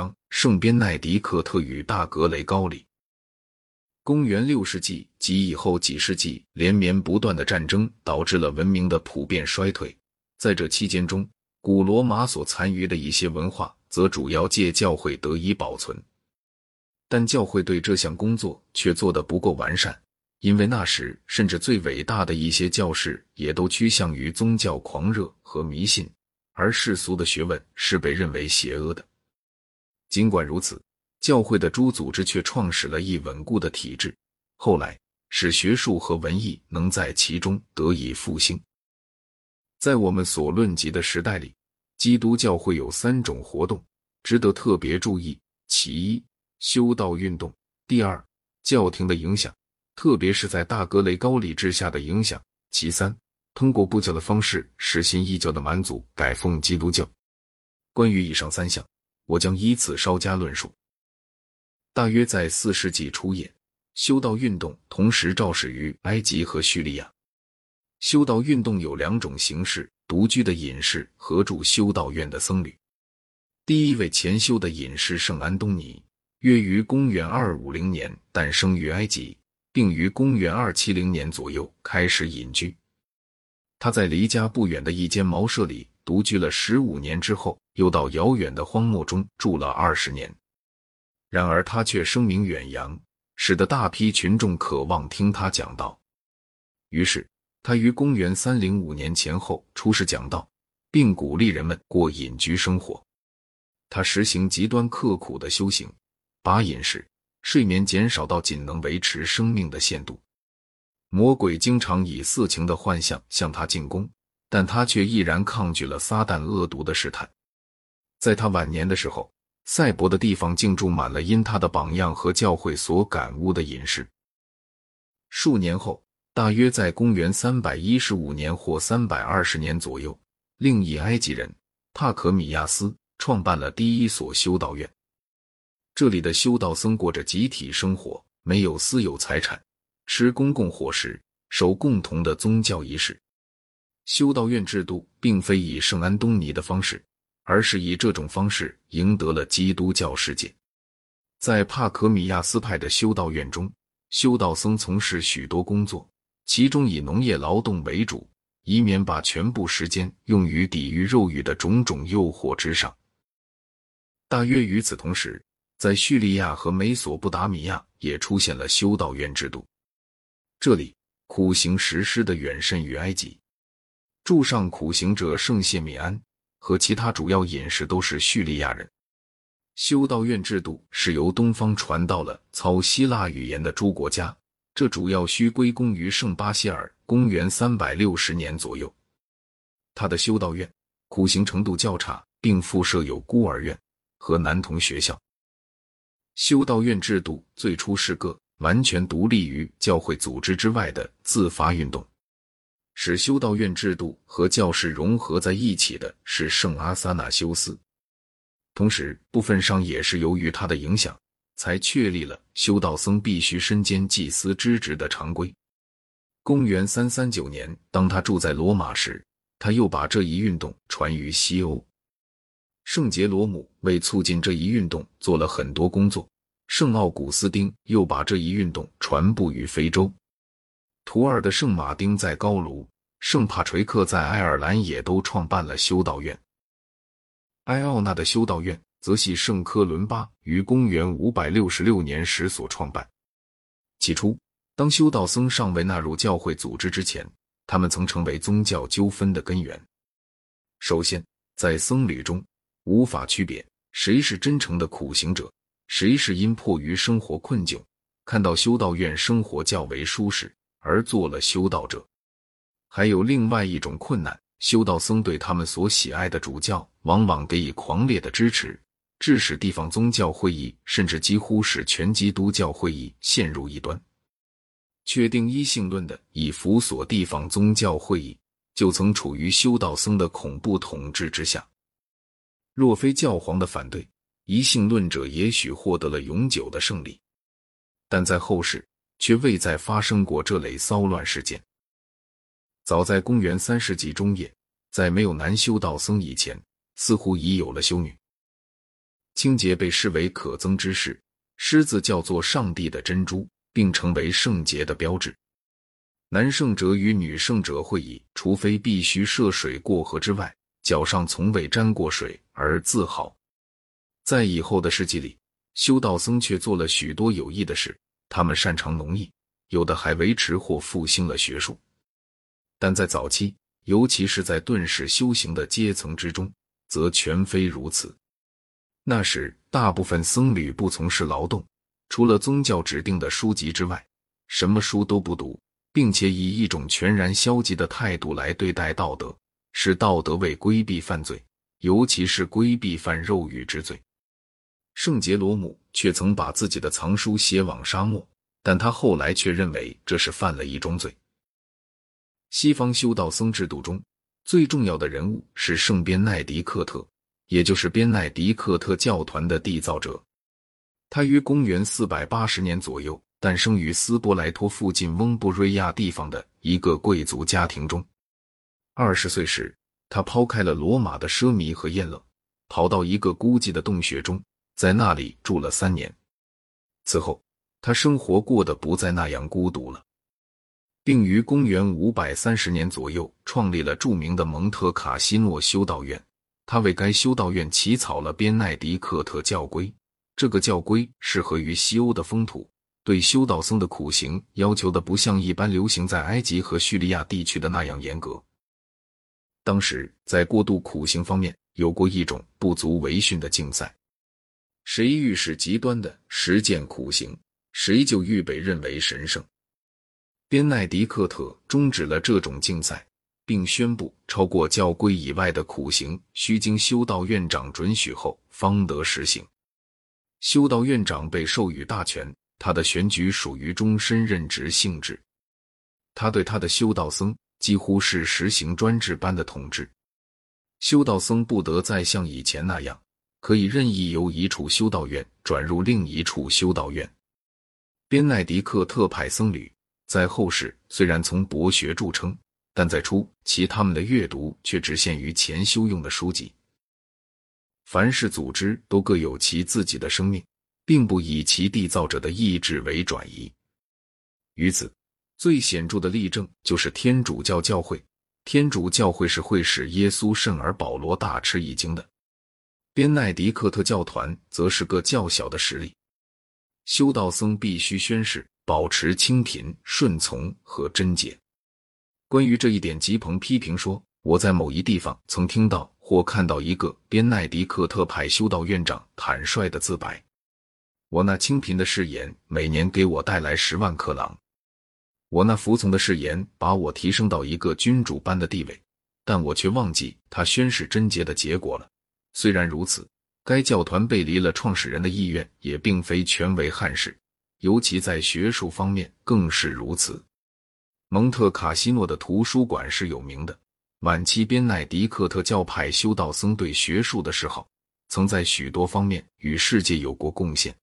章，圣边奈迪克特与大格雷高里。公元六世纪及以后几世纪，连绵不断的战争导致了文明的普遍衰退。在这期间中，古罗马所残余的一些文化，则主要借教会得以保存。但教会对这项工作却做得不够完善，因为那时甚至最伟大的一些教士也都趋向于宗教狂热和迷信，而世俗的学问是被认为邪恶的。尽管如此。教会的诸组织却创始了一稳固的体制，后来使学术和文艺能在其中得以复兴。在我们所论及的时代里，基督教会有三种活动值得特别注意：其一，修道运动；第二，教廷的影响，特别是在大格雷高里之下的影响；其三，通过布教的方式实行异教的蛮族改奉基督教。关于以上三项，我将依次稍加论述。大约在四世纪初叶，修道运动同时肇始于埃及和叙利亚。修道运动有两种形式：独居的隐士和住修道院的僧侣。第一位前修的隐士圣安东尼，约于公元二五零年诞生于埃及，并于公元二七零年左右开始隐居。他在离家不远的一间茅舍里独居了十五年之后，又到遥远的荒漠中住了二十年。然而他却声名远扬，使得大批群众渴望听他讲道。于是他于公元三零五年前后出世讲道，并鼓励人们过隐居生活。他实行极端刻苦的修行，把饮食、睡眠减少到仅能维持生命的限度。魔鬼经常以色情的幻象向他进攻，但他却毅然抗拒了撒旦恶毒的试探。在他晚年的时候。赛博的地方竟住满了因他的榜样和教会所感悟的隐士。数年后，大约在公元三百一十五年或三百二十年左右，另一埃及人帕可米亚斯创办了第一所修道院。这里的修道僧过着集体生活，没有私有财产，吃公共伙食，守共同的宗教仪式。修道院制度并非以圣安东尼的方式。而是以这种方式赢得了基督教世界。在帕可米亚斯派的修道院中，修道僧从事许多工作，其中以农业劳动为主，以免把全部时间用于抵御肉欲的种种诱惑之上。大约与此同时，在叙利亚和美索不达米亚也出现了修道院制度。这里苦行实施的远甚于埃及。柱上苦行者圣谢米安。和其他主要隐士都是叙利亚人。修道院制度是由东方传到了操希腊语言的诸国家，这主要需归功于圣巴希尔。公元三百六十年左右，他的修道院苦行程度较差，并附设有孤儿院和男童学校。修道院制度最初是个完全独立于教会组织之外的自发运动。使修道院制度和教士融合在一起的是圣阿萨纳修斯，同时部分上也是由于他的影响，才确立了修道僧必须身兼祭司之职的常规。公元三三九年，当他住在罗马时，他又把这一运动传于西欧。圣杰罗姆为促进这一运动做了很多工作，圣奥古斯丁又把这一运动传布于非洲。图尔的圣马丁在高卢，圣帕垂克在爱尔兰也都创办了修道院。埃奥纳的修道院则系圣科伦巴于公元五百六十六年时所创办。起初，当修道僧尚未纳入教会组织之前，他们曾成为宗教纠纷的根源。首先，在僧侣中无法区别谁是真诚的苦行者，谁是因迫于生活困窘，看到修道院生活较为舒适。而做了修道者，还有另外一种困难：修道僧对他们所喜爱的主教往往给予狂烈的支持，致使地方宗教会议甚至几乎使全基督教会议陷入异端。确定一性论的以辅所地方宗教会议就曾处于修道僧的恐怖统治之下。若非教皇的反对，一性论者也许获得了永久的胜利，但在后世。却未再发生过这类骚乱事件。早在公元三世纪中叶，在没有男修道僧以前，似乎已有了修女。清洁被视为可憎之事，狮子叫做上帝的珍珠，并成为圣洁的标志。男圣者与女圣者会以除非必须涉水过河之外，脚上从未沾过水而自豪。在以后的世纪里，修道僧却做了许多有益的事。他们擅长农艺，有的还维持或复兴了学术。但在早期，尤其是在遁世修行的阶层之中，则全非如此。那时，大部分僧侣不从事劳动，除了宗教指定的书籍之外，什么书都不读，并且以一种全然消极的态度来对待道德，使道德为规避犯罪，尤其是规避犯肉欲之罪。圣杰罗姆却曾把自己的藏书写往沙漠，但他后来却认为这是犯了一宗罪。西方修道僧制度中最重要的人物是圣边奈迪克特，也就是边奈迪克特教团的缔造者。他于公元四百八十年左右诞生于斯波莱托附近翁布瑞亚地方的一个贵族家庭中。二十岁时，他抛开了罗马的奢靡和宴乐，跑到一个孤寂的洞穴中。在那里住了三年，此后他生活过得不再那样孤独了，并于公元五百三十年左右创立了著名的蒙特卡西诺修道院。他为该修道院起草了边奈迪克特教规，这个教规适合于西欧的风土，对修道僧的苦行要求的不像一般流行在埃及和叙利亚地区的那样严格。当时在过度苦行方面有过一种不足为训的竞赛。谁遇是极端的实践苦行，谁就预被认为神圣。边奈迪克特终止了这种竞赛，并宣布超过教规以外的苦行需经修道院长准许后方得实行。修道院长被授予大权，他的选举属于终身任职性质。他对他的修道僧几乎是实行专制般的统治，修道僧不得再像以前那样。可以任意由一处修道院转入另一处修道院。边奈迪克特派僧侣在后世虽然从博学著称，但在初期他们的阅读却只限于前修用的书籍。凡是组织都各有其自己的生命，并不以其缔造者的意志为转移。于此，最显著的例证就是天主教教会。天主教会是会使耶稣圣而保罗大吃一惊的。边奈迪克特教团则是个较小的实例。修道僧必须宣誓保持清贫、顺从和贞洁。关于这一点，吉朋批评说：“我在某一地方曾听到或看到一个边奈迪克特派修道院长坦率的自白：‘我那清贫的誓言每年给我带来十万克朗，我那服从的誓言把我提升到一个君主般的地位，但我却忘记他宣誓贞洁的结果了。’”虽然如此，该教团背离了创始人的意愿，也并非全为汉室，尤其在学术方面更是如此。蒙特卡西诺的图书馆是有名的。晚期边奈迪克特教派修道僧对学术的嗜好，曾在许多方面与世界有过贡献。